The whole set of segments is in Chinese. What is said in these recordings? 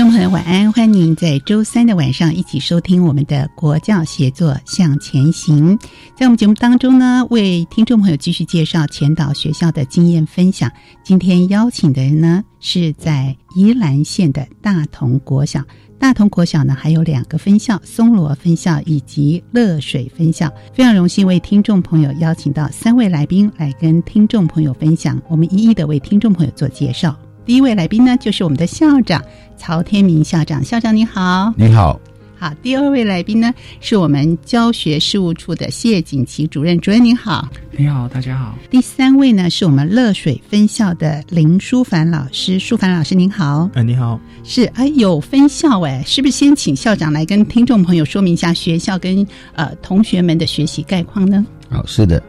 听众朋友，晚安！欢迎您在周三的晚上一起收听我们的《国教协作向前行》。在我们节目当中呢，为听众朋友继续介绍前导学校的经验分享。今天邀请的人呢，是在宜兰县的大同国小。大同国小呢，还有两个分校：松罗分校以及乐水分校。非常荣幸为听众朋友邀请到三位来宾来跟听众朋友分享。我们一一的为听众朋友做介绍。第一位来宾呢，就是我们的校长曹天明校长。校长你好，你好，好。第二位来宾呢，是我们教学事务处的谢锦旗主任。主任您好，你好，大家好。第三位呢，是我们乐水分校的林淑凡老师。淑凡老师您好，哎，你好。是哎，有分校哎，是不是先请校长来跟听众朋友说明一下学校跟呃同学们的学习概况呢？好，是的，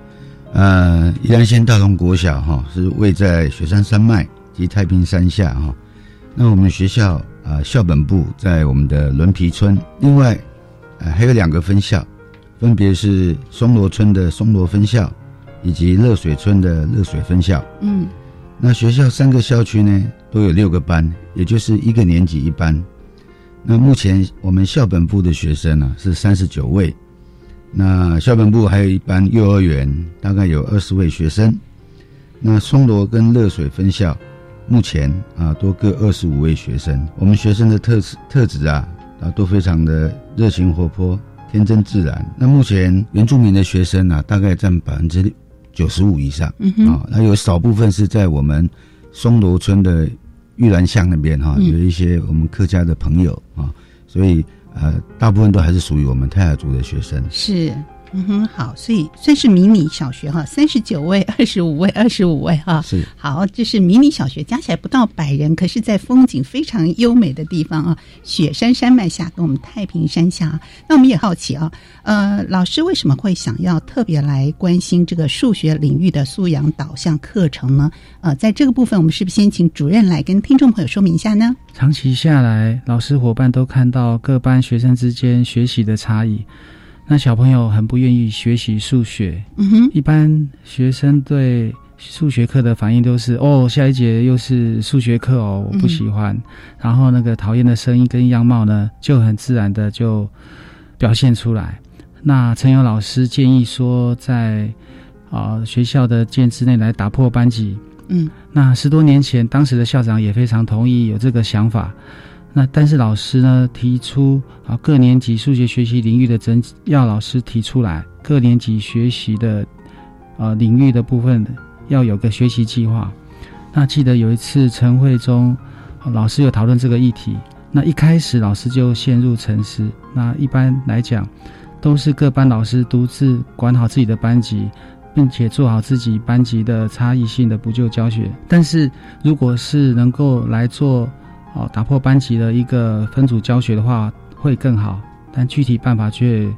呃，宜兰县大同国小哈是位在雪山山脉。及太平山下哈，那我们学校啊校本部在我们的轮皮村，另外呃还有两个分校，分别是松罗村的松罗分校，以及热水村的热水分校。嗯，那学校三个校区呢都有六个班，也就是一个年级一班。那目前我们校本部的学生呢是三十九位，那校本部还有一班幼儿园，大概有二十位学生。那松罗跟热水分校。目前啊，多各二十五位学生。我们学生的特质特质啊啊，都非常的热情活泼、天真自然。那目前原住民的学生啊，大概占百分之九十五以上啊。那有少部分是在我们松罗村的玉兰巷那边哈，有一些我们客家的朋友啊，所以呃，大部分都还是属于我们泰雅族的学生。是。嗯哼，好，所以算是迷你小学哈，三十九位、二十五位、二十五位哈，是好，这是迷你小学，加起来不到百人，可是，在风景非常优美的地方啊，雪山山脉下跟我们太平山下，那我们也好奇啊，呃，老师为什么会想要特别来关心这个数学领域的素养导向课程呢？呃，在这个部分，我们是不是先请主任来跟听众朋友说明一下呢？长期下来，老师伙伴都看到各班学生之间学习的差异。那小朋友很不愿意学习数学，嗯哼，一般学生对数学课的反应都是哦，下一节又是数学课哦，我不喜欢。然后那个讨厌的声音跟样貌呢，就很自然的就表现出来。那陈友老师建议说，在啊学校的建制内来打破班级，嗯，那十多年前，当时的校长也非常同意有这个想法。那但是老师呢提出啊各年级数学学习领域的整要老师提出来各年级学习的呃领域的部分要有个学习计划。那记得有一次晨会中，老师有讨论这个议题。那一开始老师就陷入沉思。那一般来讲，都是各班老师独自管好自己的班级，并且做好自己班级的差异性的补救教学。但是如果是能够来做。哦，打破班级的一个分组教学的话会更好，但具体办法却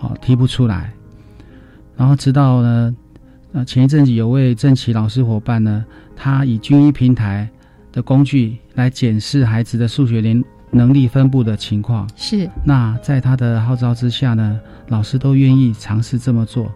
哦提不出来。然后直到呢，呃前一阵子有位正奇老师伙伴呢，他以军医平台的工具来检视孩子的数学能能力分布的情况。是。那在他的号召之下呢，老师都愿意尝试这么做。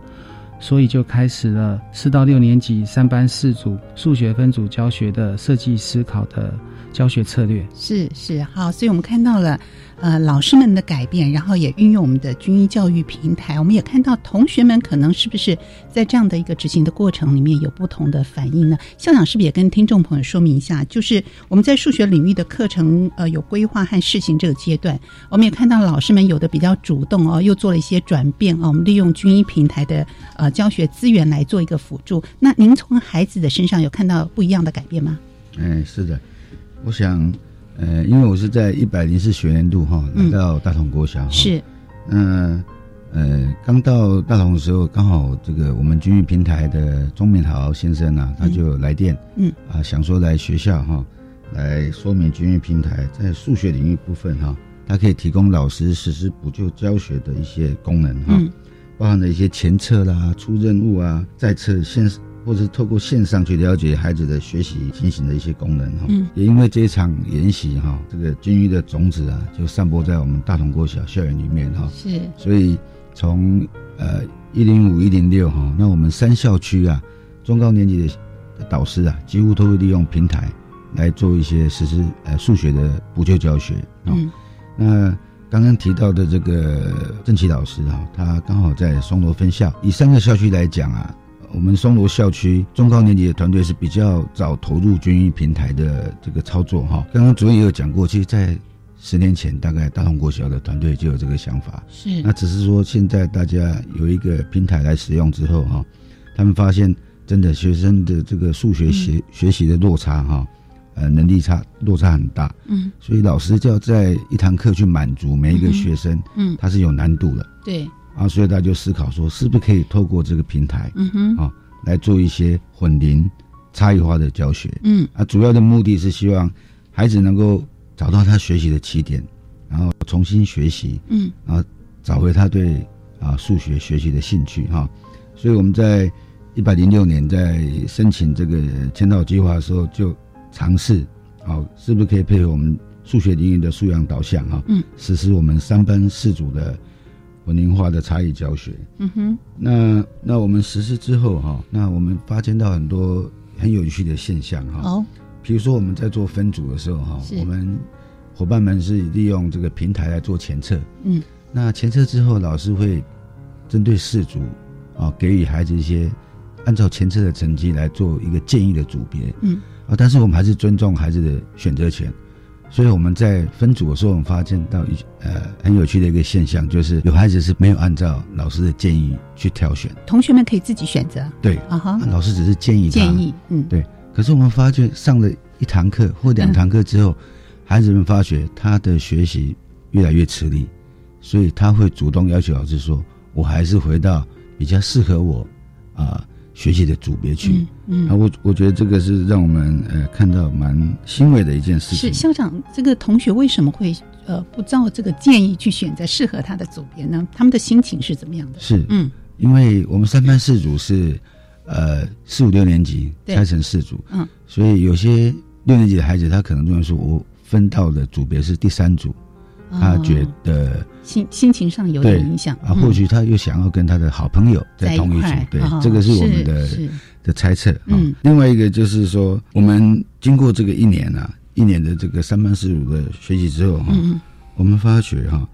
所以就开始了四到六年级三班四组数学分组教学的设计思考的教学策略。是是好，所以我们看到了。呃，老师们的改变，然后也运用我们的军医教育平台，我们也看到同学们可能是不是在这样的一个执行的过程里面有不同的反应呢？校长是不是也跟听众朋友说明一下？就是我们在数学领域的课程，呃，有规划和试行这个阶段，我们也看到老师们有的比较主动哦，又做了一些转变哦，我们利用军医平台的呃教学资源来做一个辅助。那您从孩子的身上有看到不一样的改变吗？嗯，是的，我想。呃，因为我是在一百零四学年度哈来到大同国小，是，那呃刚到大同的时候，刚好这个我们军育平台的钟敏豪先生啊，他就来电，嗯啊想说来学校哈来说明军育平台在数学领域部分哈，它可以提供老师实施补救教学的一些功能哈，包含了一些前测啦、出任务啊、在测现。或者是透过线上去了解孩子的学习进行的一些功能哈，也因为这一场研习哈，这个军医的种子啊，就散播在我们大同国小校园里面哈，是，所以从呃一零五一零六哈，那我们三校区啊，中高年级的导师啊，几乎都会利用平台来做一些实施呃数学的补救教学嗯，那刚刚提到的这个郑奇老师哈，他刚好在松罗分校，以三个校区来讲啊。我们松罗校区中高年级的团队是比较早投入军医平台的这个操作哈。刚刚主任也有讲过，其实，在十年前，大概大同国小的团队就有这个想法。是。那只是说，现在大家有一个平台来使用之后哈，他们发现真的学生的这个数学学学习的落差哈，呃，能力差落差很大。嗯。所以老师就要在一堂课去满足每一个学生，嗯，他是有难度的。对。啊，所以大家就思考说，是不是可以透过这个平台，嗯哼，啊，来做一些混龄、差异化的教学，嗯，啊，主要的目的是希望孩子能够找到他学习的起点，然后重新学习，嗯，然后找回他对啊数学学习的兴趣，哈，所以我们在一百零六年在申请这个签到计划的时候，就尝试，啊，是不是可以配合我们数学领域的素养导向，哈，嗯，实施我们三班四组的。文龄化的差异教学，嗯哼，那那我们实施之后哈，那我们发现到很多很有趣的现象哈。哦，比如说我们在做分组的时候哈，我们伙伴们是利用这个平台来做前测，嗯，那前测之后，老师会针对四组啊，给予孩子一些按照前测的成绩来做一个建议的组别，嗯，啊，但是我们还是尊重孩子的选择权。所以我们在分组的时候，我们发现到一呃很有趣的一个现象，就是有孩子是没有按照老师的建议去挑选，同学们可以自己选择。对，啊哈，老师只是建议建议，嗯，对。可是我们发觉上了一堂课或两堂课之后，孩子们发觉他的学习越来越吃力，所以他会主动要求老师说：“我还是回到比较适合我啊。”学习的组别去，嗯，啊，我我觉得这个是让我们呃看到蛮欣慰的一件事情。是校长，这个同学为什么会呃不照这个建议去选择适合他的组别呢？他们的心情是怎么样的？是，嗯，因为我们三班四组是呃四五六年级拆成四组，嗯，所以有些六年级的孩子他可能认为说，我分到的组别是第三组。他觉得心心情上有点影响啊，或许他又想要跟他的好朋友在同一组，对，这个是我们的的猜测。啊，另外一个就是说，我们经过这个一年啊，一年的这个三班四组的学习之后哈，我们发觉哈，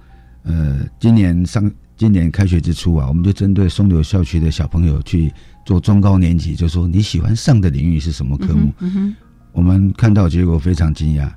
呃，今年上今年开学之初啊，我们就针对松柳校区的小朋友去做中高年级，就说你喜欢上的领域是什么科目？我们看到结果非常惊讶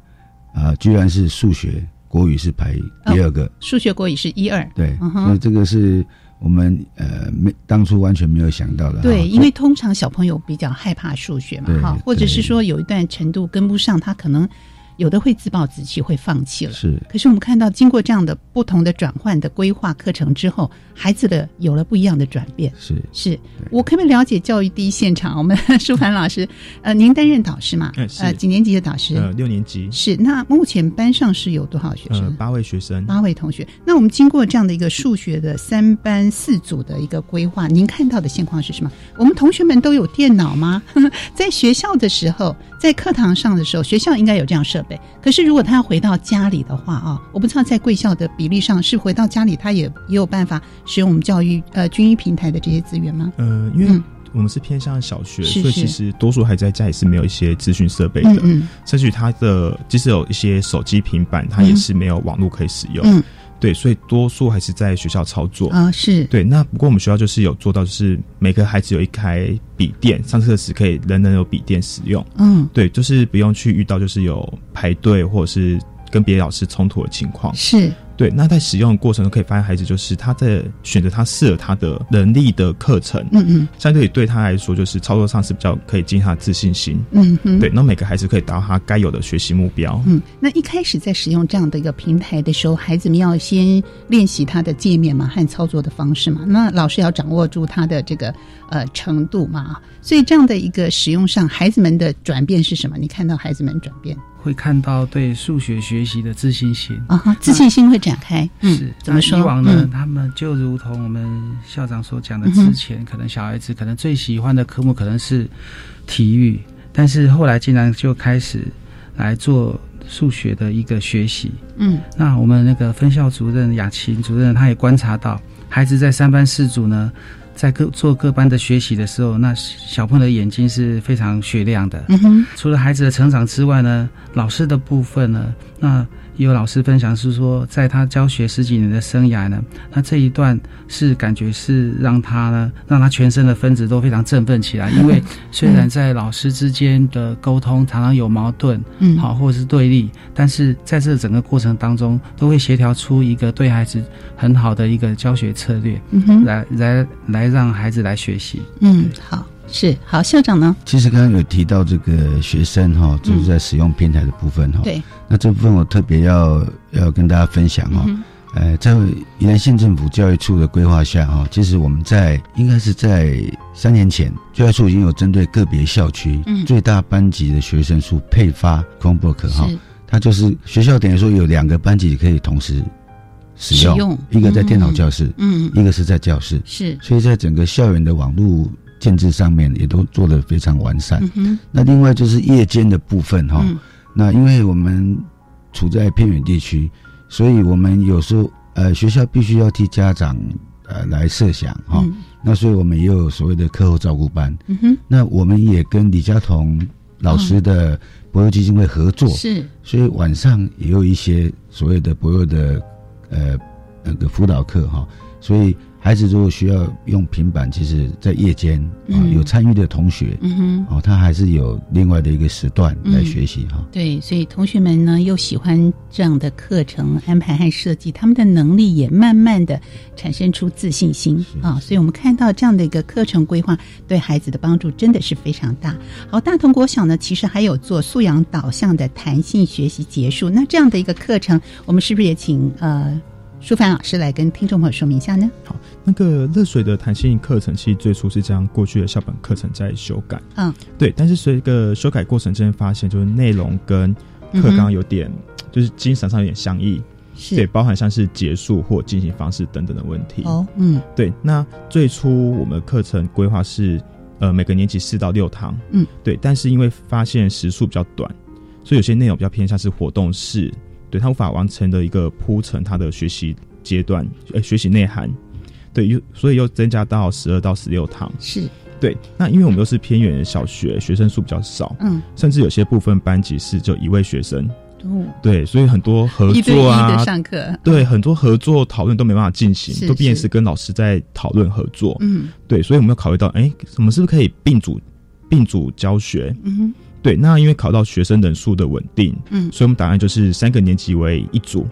啊，居然是数学。国语是排第二个，数学国语是一二，对，所以这个是我们呃没当初完全没有想到的。对，因为通常小朋友比较害怕数学嘛，哈，或者是说有一段程度跟不上，他可能。有的会自暴自弃，会放弃了。是，可是我们看到，经过这样的不同的转换的规划课程之后，孩子的有了不一样的转变。是，是我可不可以了解教育第一现场？我们舒凡老师，呃，您担任导师嘛？呃，几年级的导师？呃，六年级。是。那目前班上是有多少学生？八位学生。八位同学。那我们经过这样的一个数学的三班四组的一个规划，您看到的现况是什么？我们同学们都有电脑吗？在学校的时候，在课堂上的时候，学校应该有这样设备。可是如果他要回到家里的话啊，我不知道在贵校的比例上是回到家里他也也有办法使用我们教育呃军医平台的这些资源吗？呃，因为我们是偏向小学，所以其实多数孩子在家里是没有一些资讯设备的，嗯甚至于他的即使有一些手机、平板，他也是没有网络可以使用。嗯。对，所以多数还是在学校操作啊。是对，那不过我们学校就是有做到，就是每个孩子有一台笔电，上课时可以人人有笔电使用。嗯，对，就是不用去遇到就是有排队或者是跟别的老师冲突的情况。是。对，那在使用的过程中可以发现，孩子就是他在选择他适合他的能力的课程，嗯嗯，相对于对他来说，就是操作上是比较可以激他的自信心，嗯哼，对，那每个孩子可以达到他该有的学习目标。嗯，那一开始在使用这样的一个平台的时候，孩子们要先练习他的界面嘛和操作的方式嘛，那老师要掌握住他的这个呃程度嘛，所以这样的一个使用上，孩子们的转变是什么？你看到孩子们转变？会看到对数学学习的自信心啊，自信心会展开。是怎么说？以往呢，他们就如同我们校长所讲的，之前可能小孩子可能最喜欢的科目可能是体育，但是后来竟然就开始来做数学的一个学习。嗯，那我们那个分校主任雅琴主任，他也观察到孩子在三班四组呢。在各做各班的学习的时候，那小朋友的眼睛是非常雪亮的。嗯哼，除了孩子的成长之外呢，老师的部分呢，那。也有老师分享是说，在他教学十几年的生涯呢，那这一段是感觉是让他呢，让他全身的分子都非常振奋起来。因为虽然在老师之间的沟通常常有矛盾，嗯，好或者是对立，但是在这整个过程当中，都会协调出一个对孩子很好的一个教学策略，嗯哼，来来来让孩子来学习。嗯，好。是好，校长呢？其实刚刚有提到这个学生哈，就是在使用平台的部分哈。对。那这部分我特别要要跟大家分享哈。呃，在宜兰县政府教育处的规划下哈，其实我们在应该是在三年前，教育处已经有针对个别校区最大班级的学生数配发 Chromebook 哈。它就是学校等于说有两个班级可以同时使用，一个在电脑教室，嗯，一个是在教室，是。所以在整个校园的网络。建制上面也都做得非常完善。那另外就是夜间的部分哈，那因为我们处在偏远地区，所以我们有时候呃学校必须要替家长呃来设想哈。那所以我们也有所谓的课后照顾班。那我们也跟李佳彤老师的博幼基金会合作，是，所以晚上也有一些所谓的博幼的呃那个辅导课哈，所以。孩子如果需要用平板，其实，在夜间啊，有参与的同学，嗯哼，哦，他还是有另外的一个时段来学习哈。对，所以同学们呢，又喜欢这样的课程安排和设计，他们的能力也慢慢的产生出自信心啊。所以我们看到这样的一个课程规划，对孩子的帮助真的是非常大。好，大同国小呢，其实还有做素养导向的弹性学习结束，那这样的一个课程，我们是不是也请呃？舒凡老师来跟听众朋友说明一下呢。好，那个热水的弹性课程，其实最初是将过去的校本课程在修改。嗯，对。但是随着修改过程之间发现，就是内容跟课纲有点，就是精神上有点相异。是。对，包含像是结束或进行方式等等的问题。哦，嗯，对。那最初我们课程规划是，呃，每个年级四到六堂。嗯，对。但是因为发现时数比较短，所以有些内容比较偏向是活动式。对他无法完成的一个铺陈，他的学习阶段，呃，学习内涵，对，又所以又增加到十二到十六堂，是对。那因为我们都是偏远的小学，学生数比较少，嗯，甚至有些部分班级是就一位学生，哦，对，所以很多合作啊，上课，对，很多合作讨论都没办法进行，都变成是跟老师在讨论合作，嗯，对，所以我们要考虑到，哎，我们是不是可以并组并组教学？嗯哼。对，那因为考到学生人数的稳定，嗯，所以我们答案就是三个年级为一组，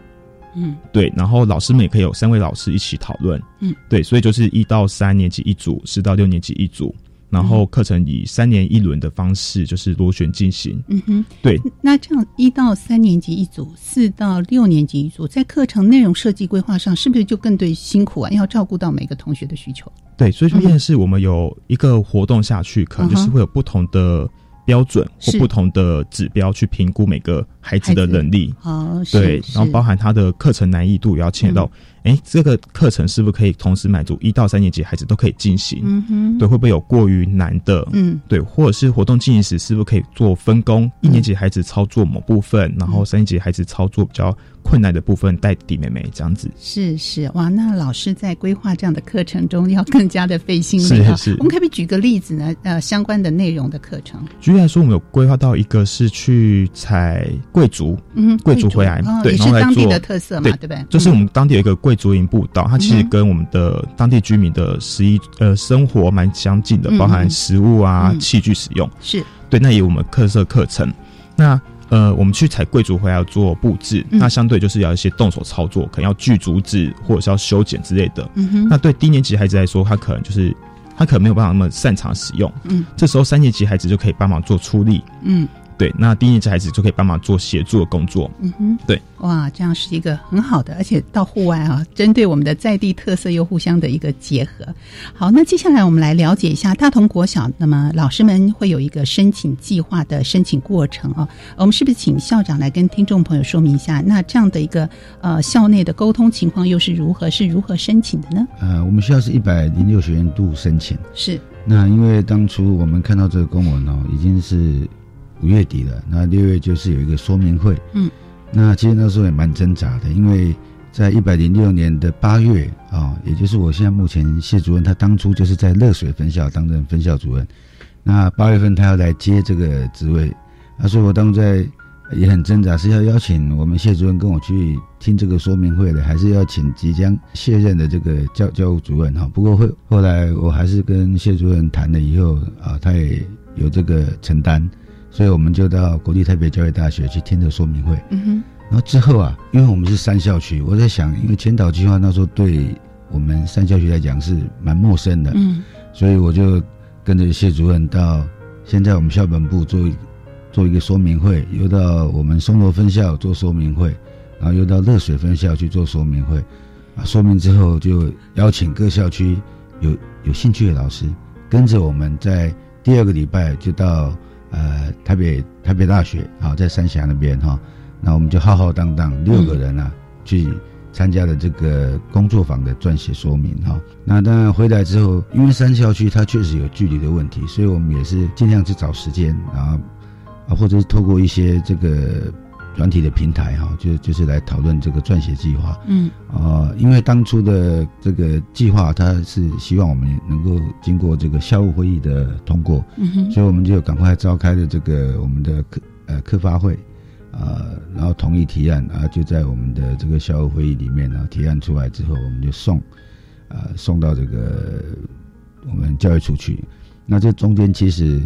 嗯，对，然后老师们也可以有三位老师一起讨论，嗯，对，所以就是一到三年级一组，四到六年级一组，然后课程以三年一轮的方式就是螺旋进行，嗯哼，对。那这样一到三年级一组，四到六年级一组，在课程内容设计规划上，是不是就更对辛苦啊？要照顾到每个同学的需求？对，所以说面是我们有一个活动下去，可能就是会有不同的。标准或不同的指标去评估每个孩子的能力。哦，对，然后包含他的课程难易度也要牵扯到。哎，这个课程是不是可以同时满足一到三年级孩子都可以进行？嗯哼，对，会不会有过于难的？嗯，对，或者是活动进行时是不是可以做分工？一年级孩子操作某部分，然后三年级孩子操作比较困难的部分带弟妹妹这样子。是是，哇，那老师在规划这样的课程中要更加的费心力啊。是，我们可不可以举个例子呢？呃，相关的内容的课程。举例来说，我们有规划到一个是去采贵族，嗯，贵族回来，对，然后当地的特色嘛，对不对？就是我们当地有一个贵族营步道。它其实跟我们的当地居民的十一呃生活蛮相近的，包含食物啊、器具使用是对。那也有我们特色课程。那呃，我们去采贵族回来做布置，那相对就是要一些动手操作，可能要锯竹子或者是要修剪之类的。嗯哼。那对低年级孩子来说，他可能就是他可能没有办法那么擅长使用。嗯。这时候三年级孩子就可以帮忙做出力。嗯。对，那低年级孩子就可以帮忙做协助的工作。嗯哼，对，哇，这样是一个很好的，而且到户外啊，针对我们的在地特色又互相的一个结合。好，那接下来我们来了解一下大同国小，那么老师们会有一个申请计划的申请过程啊。我们是不是请校长来跟听众朋友说明一下？那这样的一个呃校内的沟通情况又是如何？是如何申请的呢？呃，我们学校是一百零六学年度申请，是。那因为当初我们看到这个公文哦，已经是。五月底了，那六月就是有一个说明会。嗯，那其实那时候也蛮挣扎的，因为在一百零六年的八月啊，也就是我现在目前谢主任，他当初就是在热水分校担任分校主任。那八月份他要来接这个职位，啊，所以我当初在也很挣扎，是要邀请我们谢主任跟我去听这个说明会的，还是要请即将卸任的这个教教务主任哈？不过后后来我还是跟谢主任谈了以后啊，他也有这个承担。所以我们就到国立台北教育大学去听的说明会。嗯哼。然后之后啊，因为我们是三校区，我在想，因为千岛计划那时候对我们三校区来讲是蛮陌生的。嗯。所以我就跟着谢主任到现在我们校本部做做一个说明会，又到我们松罗分校做说明会，然后又到热水分校去做说明会。啊，说明之后就邀请各校区有有兴趣的老师跟着我们在第二个礼拜就到。呃，台北台北大学啊，在三峡那边哈，那我们就浩浩荡荡六个人啊，去参加了这个工作坊的撰写说明哈。那当然回来之后，因为三校区它确实有距离的问题，所以我们也是尽量去找时间，然后啊，或者是透过一些这个。软体的平台哈，就就是来讨论这个撰写计划。嗯，啊，因为当初的这个计划，它是希望我们能够经过这个校务会议的通过。嗯哼，所以我们就赶快召开了这个我们的科呃科发会，啊，然后同意提案啊，就在我们的这个校务会议里面呢，提案出来之后，我们就送，啊，送到这个我们教育处去。那这中间其实。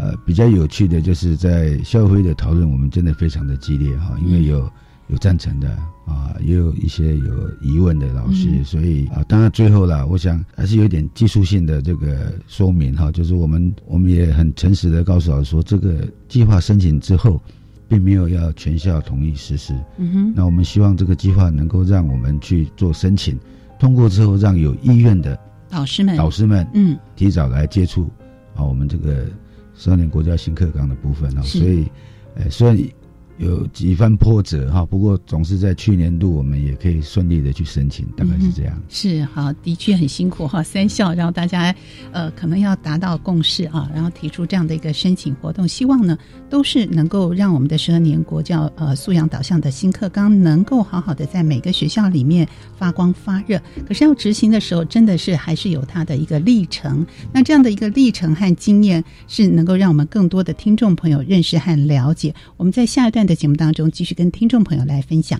呃，比较有趣的就是在校会的讨论，我们真的非常的激烈哈，因为有有赞成的啊，也有一些有疑问的老师，所以啊，当然最后啦，我想还是有点技术性的这个说明哈，就是我们我们也很诚实的告诉老师说，这个计划申请之后，并没有要全校同意实施，嗯哼，那我们希望这个计划能够让我们去做申请，通过之后，让有意愿的老师们。老师们嗯。提早来接触啊，我们这个。十二年国家新课纲的部分啊，所以，呃，虽然有几番波折哈，不过总是在去年度我们也可以顺利的去申请，大概是这样。是好，的确很辛苦哈，三校然后大家呃可能要达到共识啊，然后提出这样的一个申请活动，希望呢都是能够让我们的十二年国教呃素养导向的新课纲能够好好的在每个学校里面发光发热。可是要执行的时候，真的是还是有它的一个历程。那这样的一个历程和经验，是能够让我们更多的听众朋友认识和了解。我们在下一段。在节目当中，继续跟听众朋友来分享。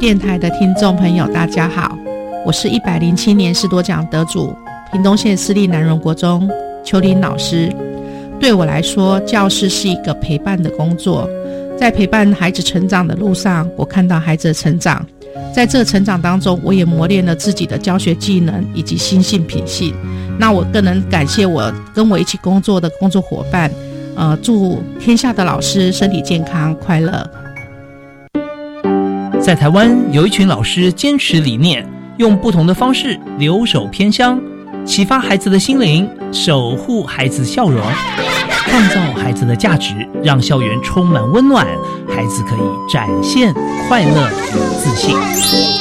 电台的听众朋友，大家好，我是一百零七年士多奖得主，屏东县私立南荣国中邱林老师。对我来说，教师是一个陪伴的工作，在陪伴孩子成长的路上，我看到孩子的成长，在这成长当中，我也磨练了自己的教学技能以及心性品性。那我更能感谢我跟我一起工作的工作伙伴，呃，祝天下的老师身体健康快乐。在台湾，有一群老师坚持理念，用不同的方式留守偏乡，启发孩子的心灵，守护孩子笑容，创造孩子的价值，让校园充满温暖，孩子可以展现快乐与自信。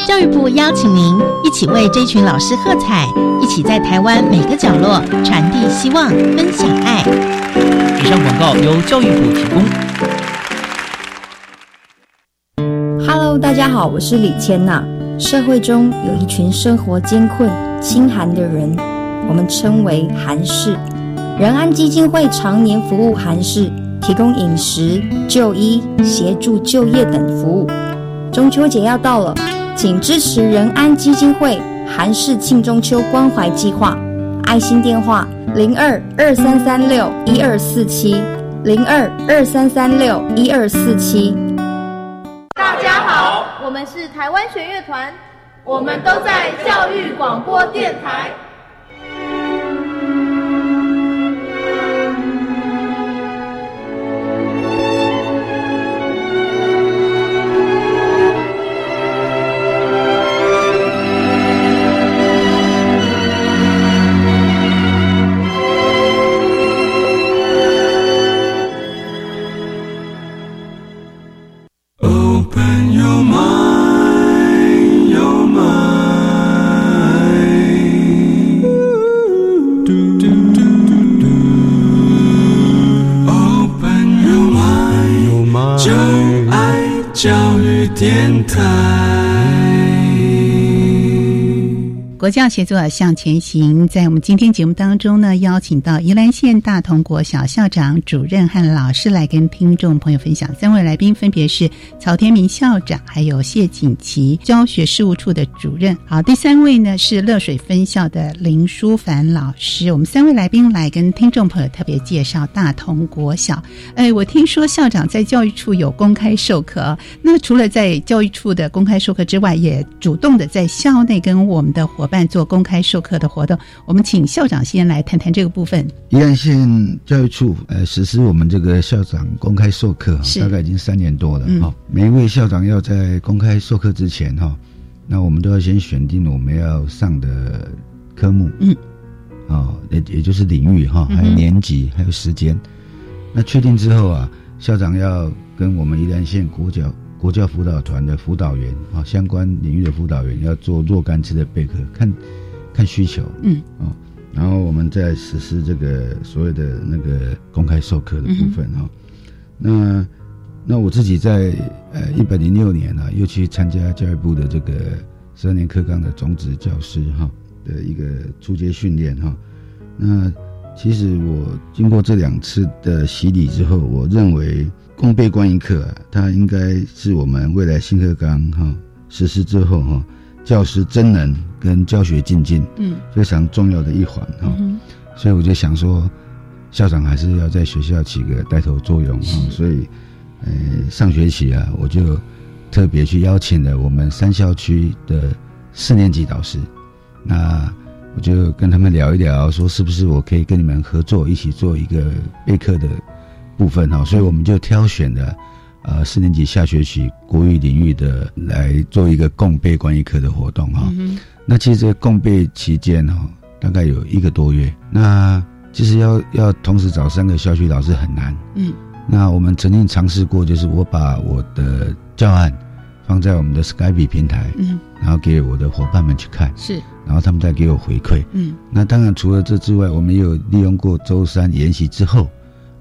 教育部邀请您一起为这群老师喝彩，一起在台湾每个角落传递希望，分享爱。以上广告由教育部提供。大家好，我是李千娜。社会中有一群生活艰困、清寒的人，我们称为寒士。仁安基金会常年服务寒士，提供饮食、就医、协助就业等服务。中秋节要到了，请支持仁安基金会寒士庆中秋关怀计划。爱心电话：零二二三三六一二四七，零二二三三六一二四七。我们是台湾弦乐团，我们都在教育广播电台。教协作向前行，在我们今天节目当中呢，邀请到宜兰县大同国小校长、主任和老师来跟听众朋友分享。三位来宾分别是曹天明校长，还有谢锦琪教学事务处的主任。好，第三位呢是乐水分校的林淑凡老师。我们三位来宾来跟听众朋友特别介绍大同国小。哎，我听说校长在教育处有公开授课，那除了在教育处的公开授课之外，也主动的在校内跟我们的伙伴。做公开授课的活动，我们请校长先来谈谈这个部分。宜兰县教育处呃实施我们这个校长公开授课，大概已经三年多了哈。每一位校长要在公开授课之前哈，那我们都要先选定我们要上的科目，嗯，哦，也也就是领域哈，还有年级，还有时间。那确定之后啊，校长要跟我们宜兰县国教。国教辅导团的辅导员啊，相关领域的辅导员要做若干次的备课，看看需求，嗯，哦，然后我们再实施这个所有的那个公开授课的部分哈。那那我自己在呃一百零六年呢，又去参加教育部的这个十二年课纲的种子教师哈的一个初阶训练哈。那其实我经过这两次的洗礼之后，我认为。共备观一课，它应该是我们未来新课纲哈实施之后哈，教师真能跟教学进进，嗯，非常重要的一环哈。所以我就想说，校长还是要在学校起个带头作用哈。所以，呃，上学期啊，我就特别去邀请了我们三校区的四年级导师，那我就跟他们聊一聊，说是不是我可以跟你们合作，一起做一个备课的。部分哈，所以我们就挑选了，呃，四年级下学期国语领域的来做一个共备关于课的活动哈。嗯那其实这个共备期间哈，大概有一个多月。那其实要要同时找三个校区老师很难。嗯。那我们曾经尝试过，就是我把我的教案放在我们的 Skype 平台，嗯，然后给我的伙伴们去看，是，然后他们再给我回馈。嗯。那当然除了这之外，我们也有利用过周三研习之后，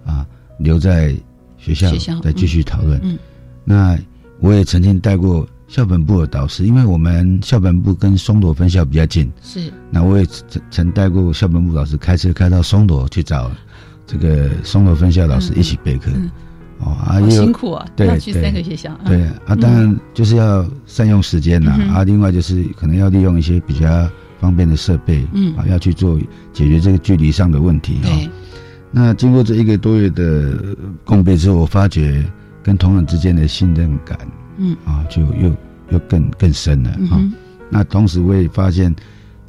啊。留在学校再继续讨论。嗯，那我也曾经带过校本部的导师，因为我们校本部跟松朵分校比较近。是，那我也曾曾带过校本部老师开车开到松朵去找这个松朵分校老师一起备课。哦啊，好辛苦啊，要去三个学校。对啊，当然就是要善用时间呐。啊，另外就是可能要利用一些比较方便的设备，嗯啊，要去做解决这个距离上的问题哈。那经过这一个多月的共备之后，我发觉跟同仁之间的信任感，嗯啊，就又又更更深了啊。那同时我也发现。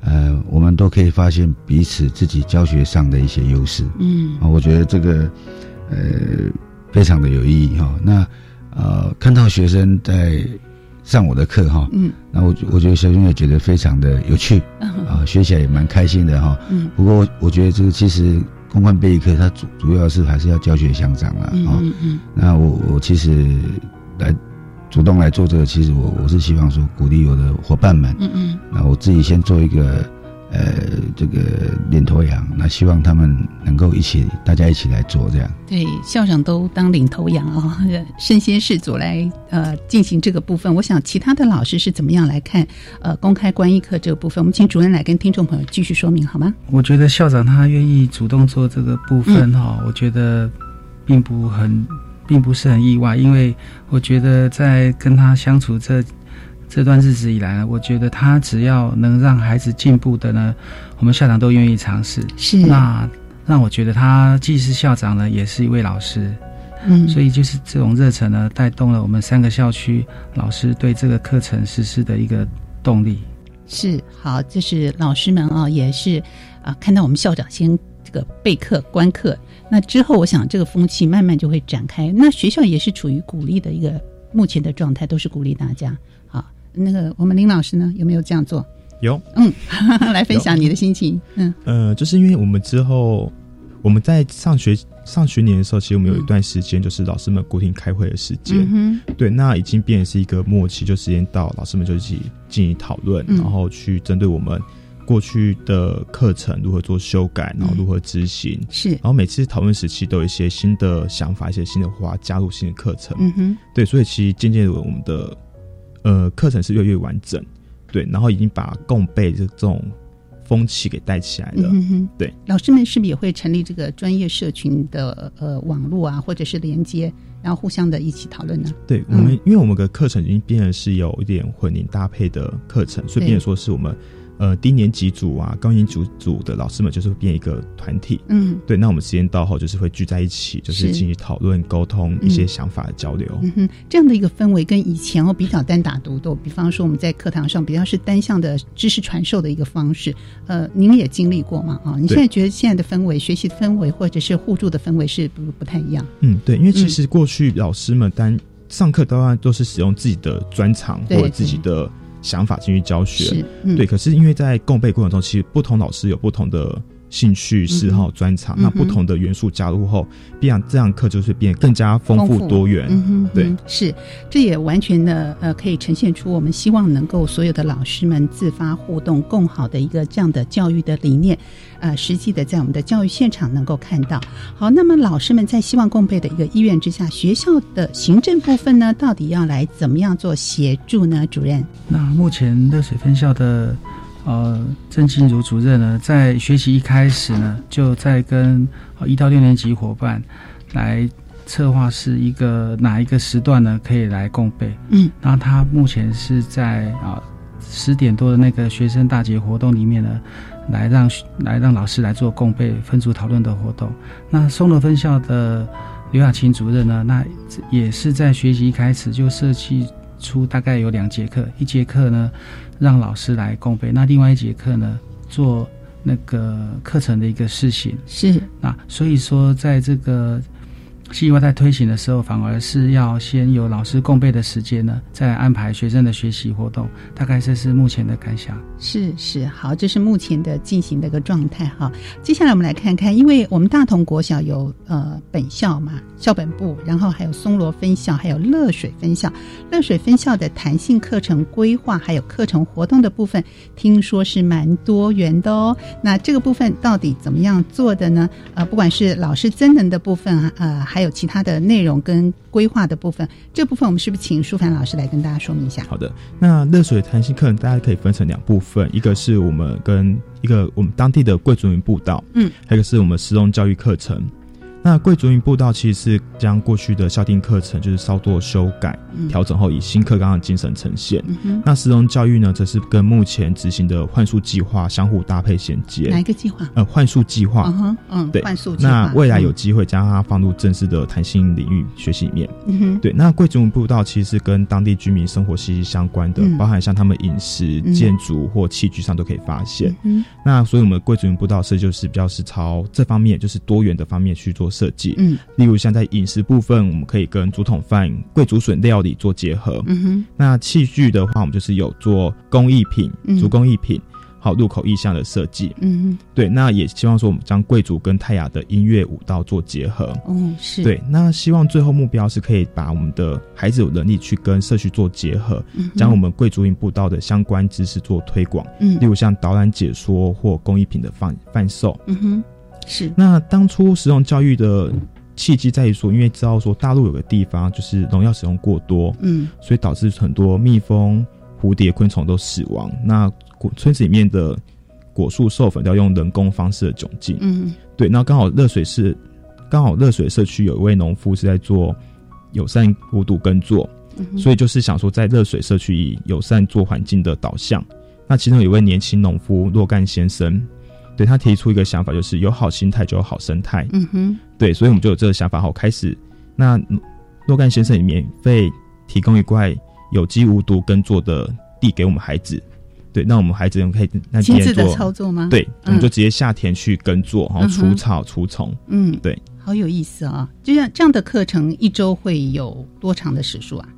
呃，我们都可以发现彼此自己教学上的一些优势，嗯，啊，我觉得这个呃非常的有意义哈。那呃，看到学生在上我的课哈，嗯，那我我觉得小兄也觉得非常的有趣，啊，学起来也蛮开心的哈。嗯，不过我觉得这个其实公关备课，它主主要是还是要教学相长了啊。嗯嗯，那我我其实来。主动来做这个，其实我我是希望说鼓励我的伙伴们，嗯嗯，那我自己先做一个，呃，这个领头羊，那希望他们能够一起，大家一起来做这样。对，校长都当领头羊啊，身先士卒来呃进行这个部分。我想其他的老师是怎么样来看呃公开观一课这个部分？我们请主任来跟听众朋友继续说明好吗？我觉得校长他愿意主动做这个部分哈，我觉得并不很。并不是很意外，因为我觉得在跟他相处这这段日子以来呢，我觉得他只要能让孩子进步的呢，我们校长都愿意尝试。是那让我觉得他既是校长呢，也是一位老师。嗯，所以就是这种热忱呢，带动了我们三个校区老师对这个课程实施的一个动力。是好，这是老师们啊，也是啊，看到我们校长先这个备课观课。那之后，我想这个风气慢慢就会展开。那学校也是处于鼓励的一个目前的状态，都是鼓励大家。好，那个我们林老师呢，有没有这样做？有，嗯，来分享你的心情。嗯，呃，就是因为我们之后我们在上学上学年的时候，其实我们有一段时间就是老师们固定开会的时间。嗯对，那已经变成是一个默契，就时间到，老师们就一起进行讨论，然后去针对我们。过去的课程如何做修改，然后如何执行，是，然后每次讨论时期都有一些新的想法，一些新的话加入新的课程，嗯哼，对，所以其实渐渐的我们的呃课程是越来越完整，对，然后已经把共备这种风气给带起来了，嗯哼，对，老师们是不是也会成立这个专业社群的呃网络啊，或者是连接，然后互相的一起讨论呢？对我们，因为我们的课程已经变成是有一点混龄搭配的课程，所以变成说是我们。呃，低年级组啊，高年级组的老师们就是会变一个团体，嗯，对。那我们时间到后，就是会聚在一起，就是进行讨论、沟通一些想法的交流。嗯哼，这样的一个氛围跟以前哦比较单打独斗，比方说我们在课堂上比较是单向的知识传授的一个方式。呃，您也经历过嘛？啊，你现在觉得现在的氛围、学习的氛围或者是互助的氛围是不不太一样？嗯，对，因为其实过去老师们单上课当然都是使用自己的专长或者自己的。想法进去教学，对，可是因为在共备过程中，其实不同老师有不同的。兴趣嗜好专长，那不同的元素加入后，必然这堂课就是变更加丰富多元。对，是，这也完全的呃，可以呈现出我们希望能够所有的老师们自发互动更好的一个这样的教育的理念，呃，实际的在我们的教育现场能够看到。好，那么老师们在希望共备的一个意愿之下，学校的行政部分呢，到底要来怎么样做协助呢？主任，那目前热水分校的。呃，郑静茹主任呢，在学习一开始呢，就在跟一到六年级伙伴来策划是一个哪一个时段呢，可以来共备。嗯，那他目前是在啊十点多的那个学生大节活动里面呢，来让来让老师来做共备分组讨论的活动。那松罗分校的刘雅琴主任呢，那也是在学习一开始就设计出大概有两节课，一节课呢。让老师来共备，那另外一节课呢，做那个课程的一个试行。是，那所以说，在这个。计划在推行的时候，反而是要先有老师共备的时间呢，再安排学生的学习活动。大概这是目前的感想。是是，好，这是目前的进行的一个状态哈。接下来我们来看看，因为我们大同国小有呃本校嘛，校本部，然后还有松罗分校，还有乐水分校。乐水分校的弹性课程规划还有课程活动的部分，听说是蛮多元的哦。那这个部分到底怎么样做的呢？呃，不管是老师增能的部分，呃还。还有其他的内容跟规划的部分，这部分我们是不是请舒凡老师来跟大家说明一下？好的，那热水弹性课程大家可以分成两部分，一个是我们跟一个我们当地的贵族云步道，嗯，还有一个是我们实用教育课程。那贵族云步道其实是将过去的校定课程就是稍作修改、调整后，以新课纲的精神呈现。那实中教育呢，则是跟目前执行的幻术计划相互搭配衔接。哪一个计划？呃，幻术计划。嗯哼，嗯，对，幻术计划。那未来有机会将它放入正式的弹性领域学习里面。嗯哼，对。那贵族云步道其实是跟当地居民生活息息相关的，包含像他们饮食、建筑或器具上都可以发现。嗯，那所以我们贵族云步道设计就是比较是朝这方面，就是多元的方面去做设计。嗯。例如像在饮食部分，我们可以跟竹筒饭、贵竹笋料理做结合。嗯哼。那器具的话，我们就是有做工艺品、竹工艺品，好入口意象的设计。嗯哼。对，那也希望说我们将贵族跟泰雅的音乐舞蹈做结合。哦，是。对，那希望最后目标是可以把我们的孩子有能力去跟社区做结合，将我们贵族营步道的相关知识做推广。嗯。例如像导览解说或工艺品的贩贩售。嗯哼。是。那当初实用教育的。契机在于说，因为知道说大陆有个地方就是农药使用过多，嗯，所以导致很多蜜蜂、蝴蝶、昆虫都死亡。那果村子里面的果树授粉要用人工方式的窘境，嗯，对。那刚好热水是刚好热水社区有一位农夫是在做友善无毒耕作，所以就是想说在热水社区以友善做环境的导向。那其中有一位年轻农夫若干先生。对他提出一个想法，就是有好心态就有好生态。嗯哼，对，所以我们就有这个想法，好开始。那若干先生也免费提供一块有机无毒耕作的地给我们孩子。对，那我们孩子可以那亲自的操作吗？对，我们就直接下田去耕作，然后除草除虫。嗯，对，好有意思啊！就像这样的课程，一周会有多长的时数啊？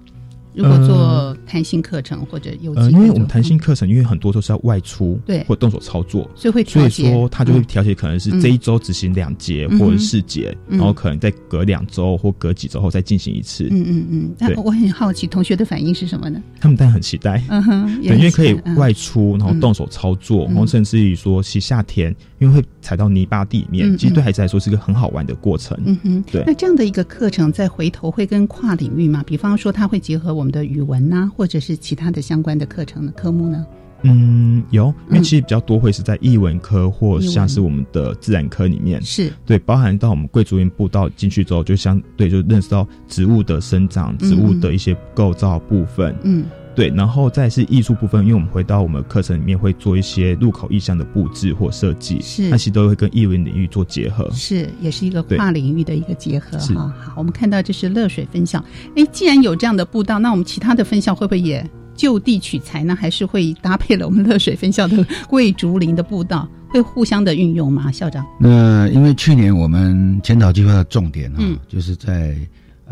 如果做弹性课程或者有呃，因为我们弹性课程，因为很多都是要外出，对，或动手操作，所以会所以说他就会调节，可能是这一周执行两节或者四节，然后可能再隔两周或隔几周后再进行一次。嗯嗯嗯。那我很好奇，同学的反应是什么呢？他们当然很期待，嗯哼，对，因为可以外出，然后动手操作，然后甚至于说其夏天，因为会踩到泥巴地里面，其实对孩子来说是一个很好玩的过程。嗯哼，对。那这样的一个课程，再回头会跟跨领域嘛？比方说，他会结合我们的语文呐。或者是其他的相关的课程的科目呢？嗯，有，因为其实比较多会是在译文科或像是我们的自然科里面，是对，包含到我们贵族园步道进去之后，就相对就认识到植物的生长、植物的一些构造部分，嗯。对，然后再是艺术部分，因为我们回到我们课程里面会做一些入口意向的布置或设计，是那其实都会跟艺文领域做结合，是也是一个跨领域的一个结合哈。好，我们看到这是乐水分校，哎，既然有这样的步道，那我们其他的分校会不会也就地取材呢？还是会搭配了我们乐水分校的贵竹林的步道，会互相的运用吗？校长？那因为去年我们前导计划的重点哈，就是在。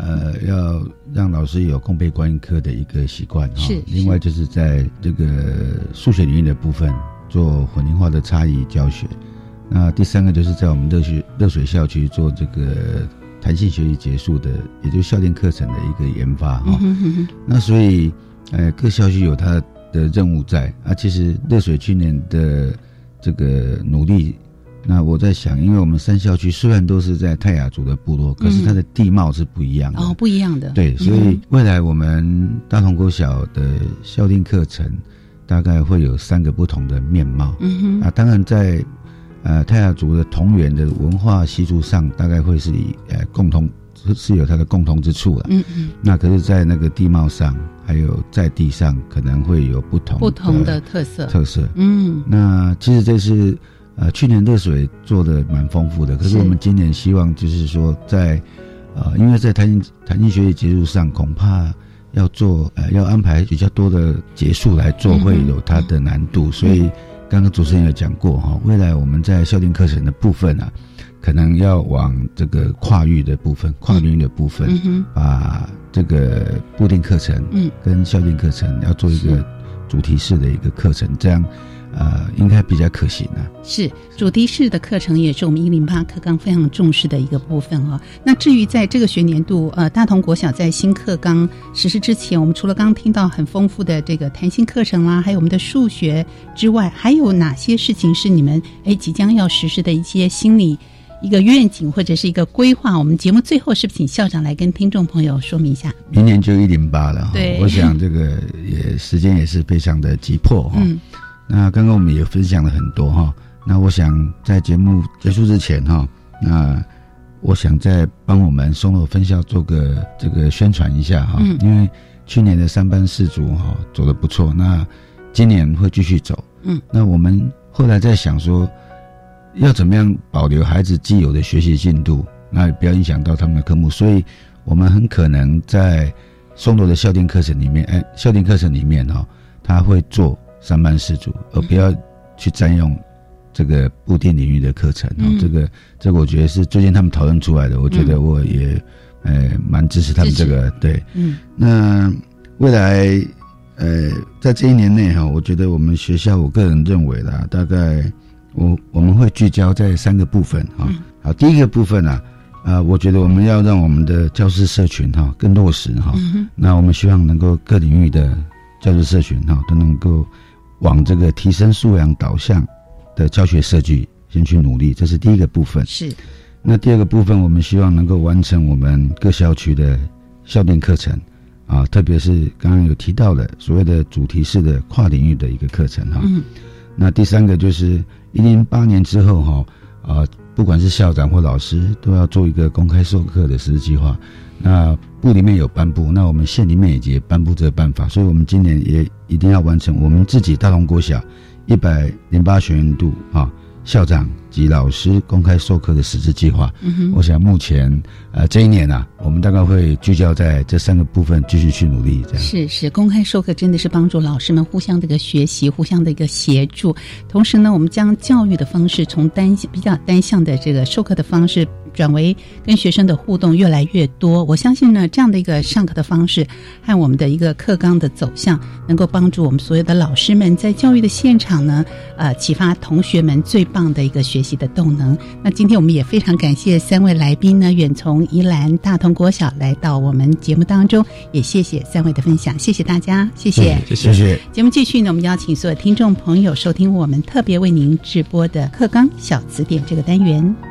呃，要让老师有共备观音课的一个习惯哈。是。另外就是在这个数学领域的部分做混龄化的差异教学。那第三个就是在我们热水热水校区做这个弹性学习结束的，也就是校定课程的一个研发哈。那所以，呃，各校区有它的任务在啊。其实热水去年的这个努力。那我在想，因为我们三校区虽然都是在泰雅族的部落，可是它的地貌是不一样的哦，不一样的。对，所以未来我们大同国小的校定课程大概会有三个不同的面貌。嗯哼，啊，当然在呃泰雅族的同源的文化习俗上，大概会是以呃共同是是有它的共同之处了。嗯嗯，那可是，在那个地貌上，还有在地上，可能会有不同不同的特色特色。嗯，那其实这是。呃，去年热水做的蛮丰富的，可是我们今年希望就是说，在呃，因为在弹性弹性学习结束上，恐怕要做呃，要安排比较多的结束来做，会有它的难度。所以刚刚主持人有讲过哈，未来我们在校定课程的部分啊，可能要往这个跨域的部分、跨领域的部分，嗯把这个固定课程嗯跟校定课程要做一个主题式的一个课程，这样。呃，应该比较可行啊。是主题式的课程，也是我们一零八课纲非常重视的一个部分哦。那至于在这个学年度，呃，大同国小在新课纲实施之前，我们除了刚刚听到很丰富的这个弹性课程啦，还有我们的数学之外，还有哪些事情是你们哎即将要实施的一些心理一个愿景或者是一个规划？我们节目最后是不是请校长来跟听众朋友说明一下？明年就一零八了，对，我想这个也时间也是非常的急迫哈。那刚刚我们也分享了很多哈，那我想在节目结束之前哈，那我想再帮我们松楼分校做个这个宣传一下哈，因为去年的三班四组哈走的不错，那今年会继续走。嗯，那我们后来在想说，要怎么样保留孩子既有的学习进度，那不要影响到他们的科目，所以我们很可能在松楼的校定课程里面，哎，校定课程里面哈，他会做三班四组，而不要去占用。这个布电领域的课程，哦，这个这个我觉得是最近他们讨论出来的，我觉得我也呃蛮支持他们这个对。嗯，那未来呃在这一年内哈，我觉得我们学校我个人认为啦，大概我我们会聚焦在三个部分哈。好，第一个部分呢，啊，我觉得我们要让我们的教师社群哈更落实哈。那我们希望能够各领域的教师社群哈都能够往这个提升素养导向。的教学设计先去努力，这是第一个部分。是，那第二个部分，我们希望能够完成我们各校区的校定课程啊，特别是刚刚有提到的所谓的主题式的跨领域的一个课程哈。嗯。那第三个就是一零八年之后哈啊，不管是校长或老师，都要做一个公开授课的实施计划。那部里面有颁布，那我们县里面也颁布这个办法，所以我们今年也一定要完成我们自己大同国小。一百零八学年度啊，校长及老师公开授课的实质计划。嗯哼，我想目前呃这一年呢，我们大概会聚焦在这三个部分，继续去努力。这样是是，公开授课真的是帮助老师们互相的一个学习，互相的一个协助。同时呢，我们将教育的方式从单比较单向的这个授课的方式。转为跟学生的互动越来越多，我相信呢，这样的一个上课的方式和我们的一个课纲的走向，能够帮助我们所有的老师们在教育的现场呢，呃，启发同学们最棒的一个学习的动能。那今天我们也非常感谢三位来宾呢，远从宜兰大同国小来到我们节目当中，也谢谢三位的分享，谢谢大家，谢谢，谢谢。节目继续呢，我们邀请所有听众朋友收听我们特别为您直播的课纲小词典这个单元。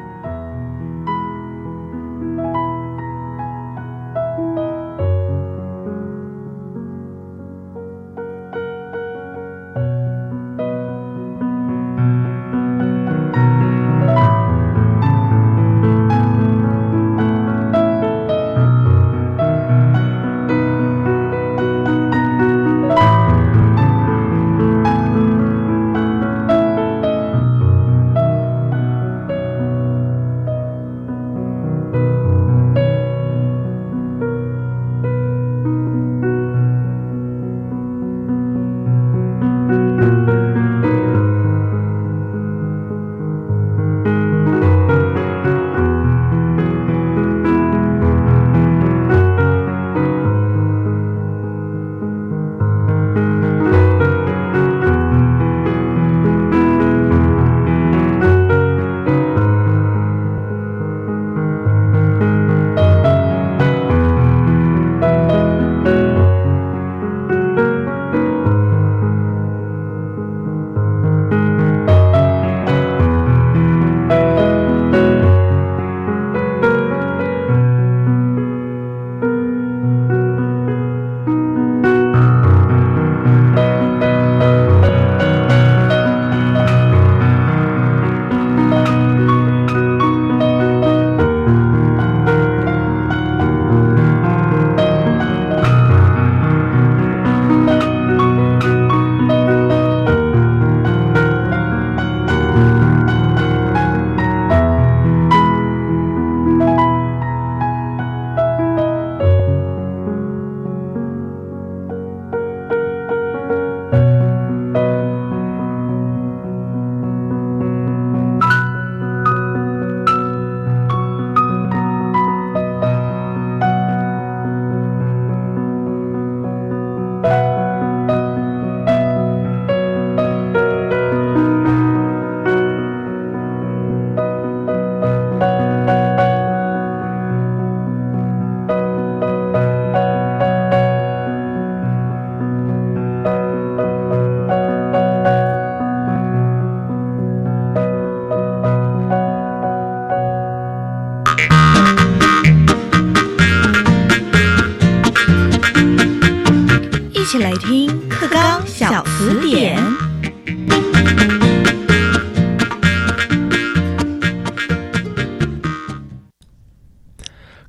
一起来听《课纲小词典》。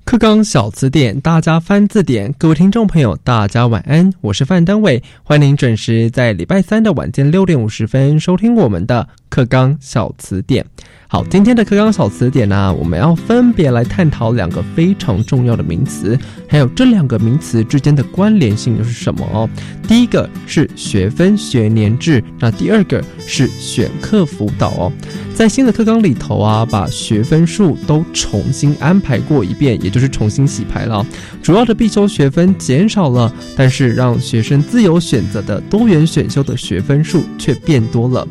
课纲小词典，大家翻字典。各位听众朋友，大家晚安，我是范丹伟，欢迎您准时在礼拜三的晚间六点五十分收听我们的。课纲小词典。好，今天的课纲小词典呢，我们要分别来探讨两个非常重要的名词，还有这两个名词之间的关联性又是什么哦？第一个是学分学年制，那第二个是选课辅导哦。在新的课纲里头啊，把学分数都重新安排过一遍，也就是重新洗牌了。主要的必修学分减少了，但是让学生自由选择的多元选修的学分数却变多了。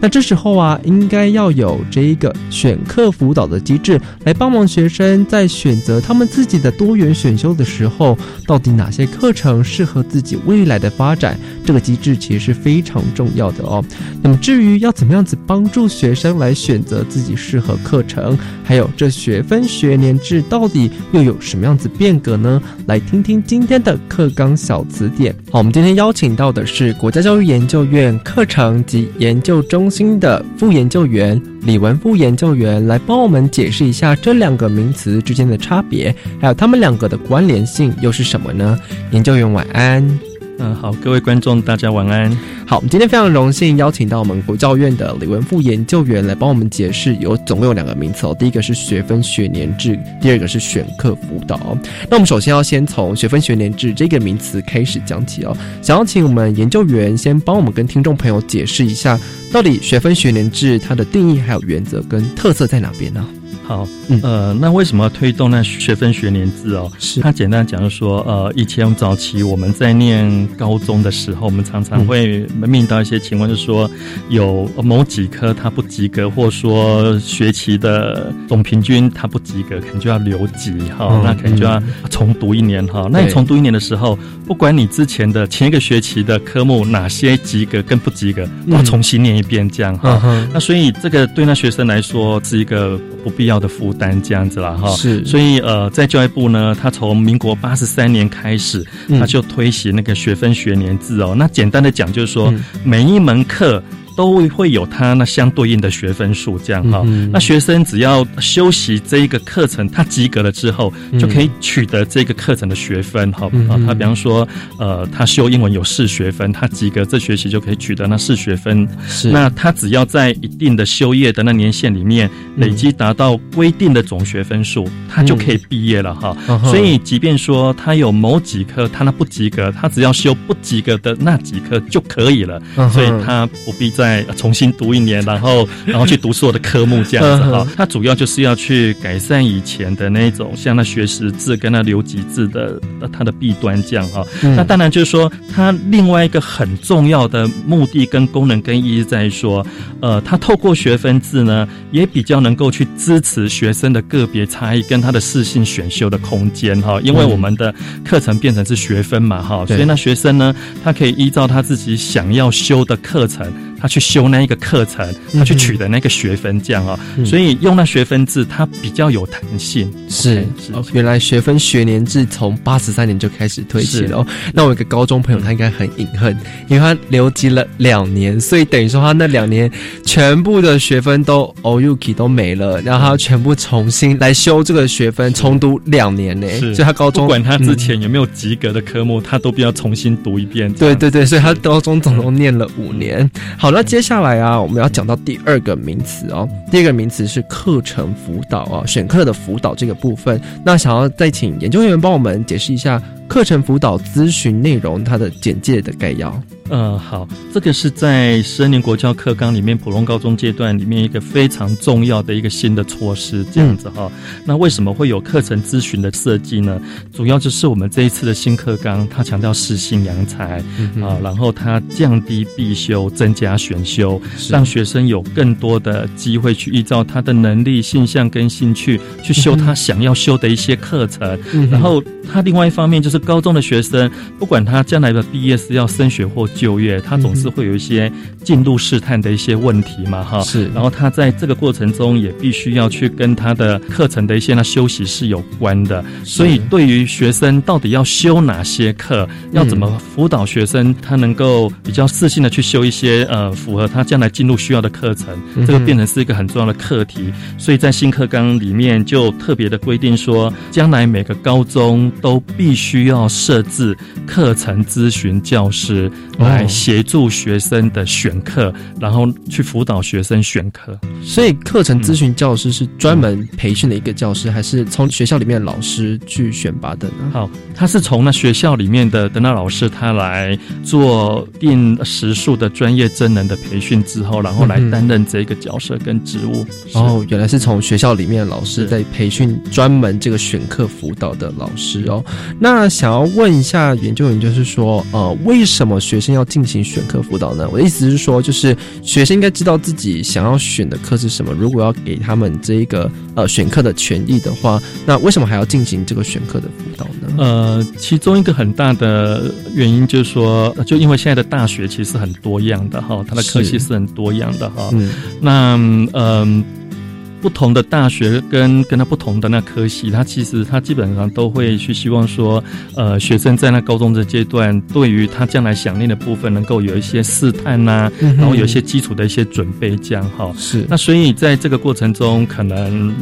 那这时候后啊，应该要有这一个选课辅导的机制，来帮忙学生在选择他们自己的多元选修的时候，到底哪些课程适合自己未来的发展？这个机制其实是非常重要的哦。那么至于要怎么样子帮助学生来选择自己适合课程，还有这学分学年制到底又有什么样子变革呢？来听听今天的课纲小词典。好，我们今天邀请到的是国家教育研究院课程及研究中。心的副研究员李文副研究员来帮我们解释一下这两个名词之间的差别，还有他们两个的关联性又是什么呢？研究员晚安。嗯，好，各位观众，大家晚安。好，我们今天非常荣幸邀请到我们国教院的李文富研究员来帮我们解释，有总共有两个名词哦。第一个是学分学年制，第二个是选课辅导。那我们首先要先从学分学年制这个名词开始讲起哦。想要请我们研究员先帮我们跟听众朋友解释一下，到底学分学年制它的定义还有原则跟特色在哪边呢？好，呃，那为什么要推动那学分学年制哦？是他简单讲就说，呃，以前早期我们在念高中的时候，我们常常会面到一些情况，就是说有某几科他不及格，或说学期的总平均他不及格，可能就要留级哈，那可能就要重读一年哈。那你重读一年的时候，不管你之前的前一个学期的科目哪些及格跟不及格，都要重新念一遍这样哈。那所以这个对那学生来说是一个不必要。的负担这样子了哈，是，所以呃，在教育部呢，他从民国八十三年开始，他就推行那个学分学年制哦。那简单的讲，就是说每一门课。都会有它那相对应的学分数，这样哈。那学生只要修习这一个课程，他及格了之后，就可以取得这个课程的学分，哈啊。他比方说，呃，他修英文有四学分，他及格这学期就可以取得那四学分。是。那他只要在一定的修业的那年限里面累积达到规定的总学分数，他就可以毕业了哈。所以，即便说他有某几科他那不及格，他只要修不及格的那几科就可以了。所以他不必再。再重新读一年，然后然后去读所有的科目，这样子哈。它主要就是要去改善以前的那种像那学识字跟那留级字的它的弊端，这样哈。那当然就是说，它另外一个很重要的目的跟功能跟意义在于说，呃，它透过学分制呢，也比较能够去支持学生的个别差异跟他的适性选修的空间哈。因为我们的课程变成是学分嘛哈，所以那学生呢，他可以依照他自己想要修的课程。他去修那一个课程，他去取得那个学分，这样啊，所以用那学分制，它比较有弹性。是是，原来学分学年制从八十三年就开始推行了。那我有个高中朋友，他应该很隐恨，因为他留级了两年，所以等于说他那两年全部的学分都 O U K 都没了，然后他全部重新来修这个学分，重读两年呢。所以他高中不管他之前有没有及格的科目，他都必要重新读一遍。对对对，所以他高中总共念了五年。好。那接下来啊，我们要讲到第二个名词哦。第二个名词是课程辅导啊，选课的辅导这个部分。那想要再请研究员帮我们解释一下课程辅导咨询内容它的简介的概要。呃，好，这个是在十二年国教课纲里面，普通高中阶段里面一个非常重要的一个新的措施，这样子哈。那为什么会有课程咨询的设计呢？主要就是我们这一次的新课纲，它强调适性扬才啊，然后它降低必修，增加选修，让学生有更多的机会去依照他的能力、性向跟兴趣去修他想要修的一些课程。然后他另外一方面就是就是高中的学生，不管他将来的毕业是要升学或就业，他总是会有一些进入试探的一些问题嘛，哈。是。然后他在这个过程中也必须要去跟他的课程的一些那休息是有关的，所以对于学生到底要修哪些课，要怎么辅导学生，他能够比较自信的去修一些呃符合他将来进入需要的课程，这个变成是一个很重要的课题。所以在新课纲里面就特别的规定说，将来每个高中都必须要设置课程咨询教师来协助学生的选课，然后去辅导学生选课。所以课程咨询教师是专门培训的一个教师，还是从学校里面的老师去选拔的呢？好，他是从那学校里面的的那老师他来做定时数的专业真人的培训之后，然后来担任这个角色跟职务。哦，原来是从学校里面的老师在培训专门这个选课辅导的老师哦。那想要问一下研究员，就是说，呃，为什么学生要进行选课辅导呢？我的意思是说，就是学生应该知道自己想要选的课是什么。如果要给他们这一个呃选课的权益的话，那为什么还要进行这个选课的辅导呢？呃，其中一个很大的原因就是说，就因为现在的大学其实很多样的哈，它的科系是很多样的哈。嗯，那嗯。不同的大学跟跟他不同的那科系，他其实他基本上都会去希望说，呃，学生在那高中的阶段，对于他将来想念的部分，能够有一些试探呐，然后有一些基础的一些准备，这样哈。是。那所以在这个过程中，可能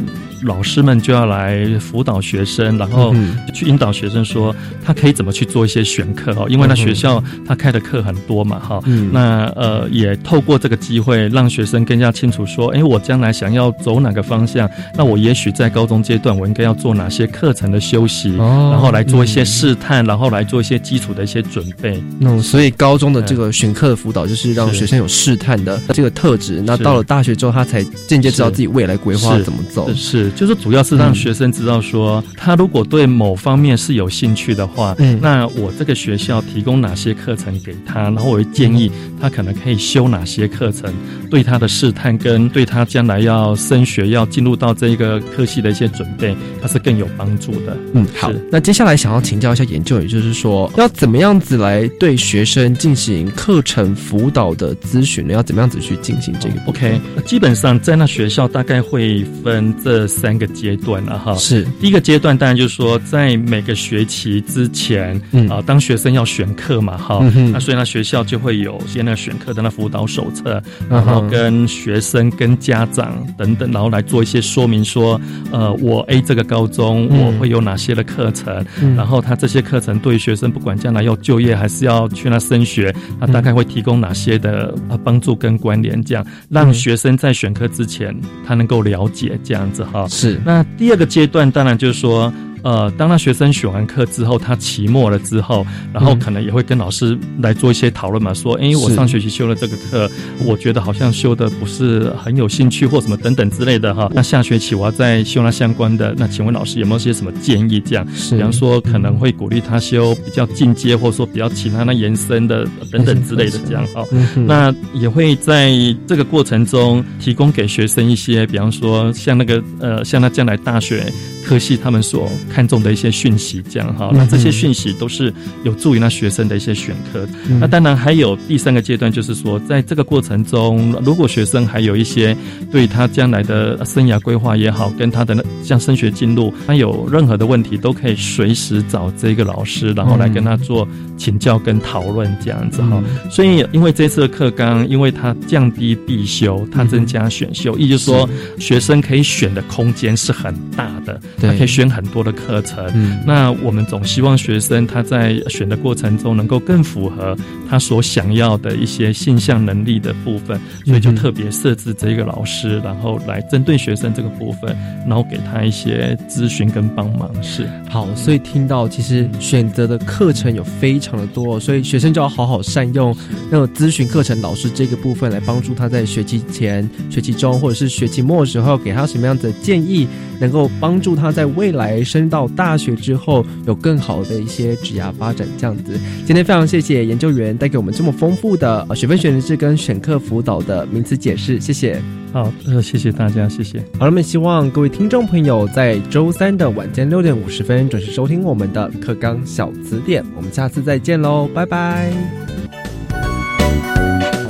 老师们就要来辅导学生，然后去引导学生说，他可以怎么去做一些选课哦，因为那学校他开的课很多嘛，哈。那呃，也透过这个机会，让学生更加清楚说，哎，我将来想要走哪。个方向，那我也许在高中阶段，我应该要做哪些课程的休息，然后来做一些试探，然后来做一些基础的一些准备。嗯，所以高中的这个选课的辅导，就是让学生有试探的这个特质。那到了大学之后，他才间接知道自己未来规划怎么走。是，就是主要是让学生知道说，他如果对某方面是有兴趣的话，嗯那我这个学校提供哪些课程给他，然后我会建议他可能可以修哪些课程，对他的试探跟对他将来要升学。要进入到这一个科系的一些准备，它是更有帮助的。嗯，好。那接下来想要请教一下研究，也就是说，要怎么样子来对学生进行课程辅导的咨询呢？要怎么样子去进行这个？OK，那基本上在那学校大概会分这三个阶段了哈。是第一个阶段，当然就是说在每个学期之前，啊，当学生要选课嘛，哈，嗯那所以那学校就会有些那选课的那辅导手册，然后跟学生、跟家长等等，然后来。做一些说明，说，呃，我 A 这个高中我会有哪些的课程，然后他这些课程对于学生不管将来要就业还是要去那升学，他大概会提供哪些的帮助跟关联，这样让学生在选课之前他能够了解这样子哈。是。那第二个阶段当然就是说。呃，当他学生选完课之后，他期末了之后，然后可能也会跟老师来做一些讨论嘛，说，哎，我上学期修了这个课，我觉得好像修的不是很有兴趣或什么等等之类的哈。那下学期我要再修那相关的，那请问老师有没有些什么建议？这样，比方说可能会鼓励他修比较进阶，或者说比较其他那延伸的等等之类的这样哈。那也会在这个过程中提供给学生一些，比方说像那个呃，像他将来大学。科系他们所看重的一些讯息，这样哈，那这些讯息都是有助于那学生的一些选科。那当然还有第三个阶段，就是说，在这个过程中，如果学生还有一些对他将来的生涯规划也好，跟他的像升学进路，他有任何的问题，都可以随时找这个老师，然后来跟他做请教跟讨论这样子哈。所以，因为这次的课纲，因为它降低必修，它增加选修，也就是说，学生可以选的空间是很大的。他可以选很多的课程，那我们总希望学生他在选的过程中能够更符合他所想要的一些性向能力的部分，所以就特别设置这个老师，然后来针对学生这个部分，然后给他一些咨询跟帮忙。是好，所以听到其实选择的课程有非常的多，所以学生就要好好善用那个咨询课程老师这个部分来帮助他在学期前、学期中或者是学期末的时候给他什么样的建议，能够帮助他。他在未来升到大学之后有更好的一些职业发展。这样子，今天非常谢谢研究员带给我们这么丰富的学分选制跟选课辅导的名词解释，谢谢。好，呃，谢谢大家，谢谢。好了，我们希望各位听众朋友在周三的晚间六点五十分准时收听我们的课纲小词典，我们下次再见喽，拜拜。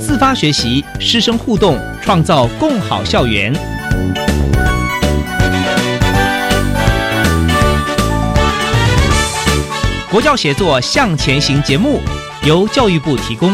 自发学习，师生互动，创造共好校园。国教协作向前行节目由教育部提供。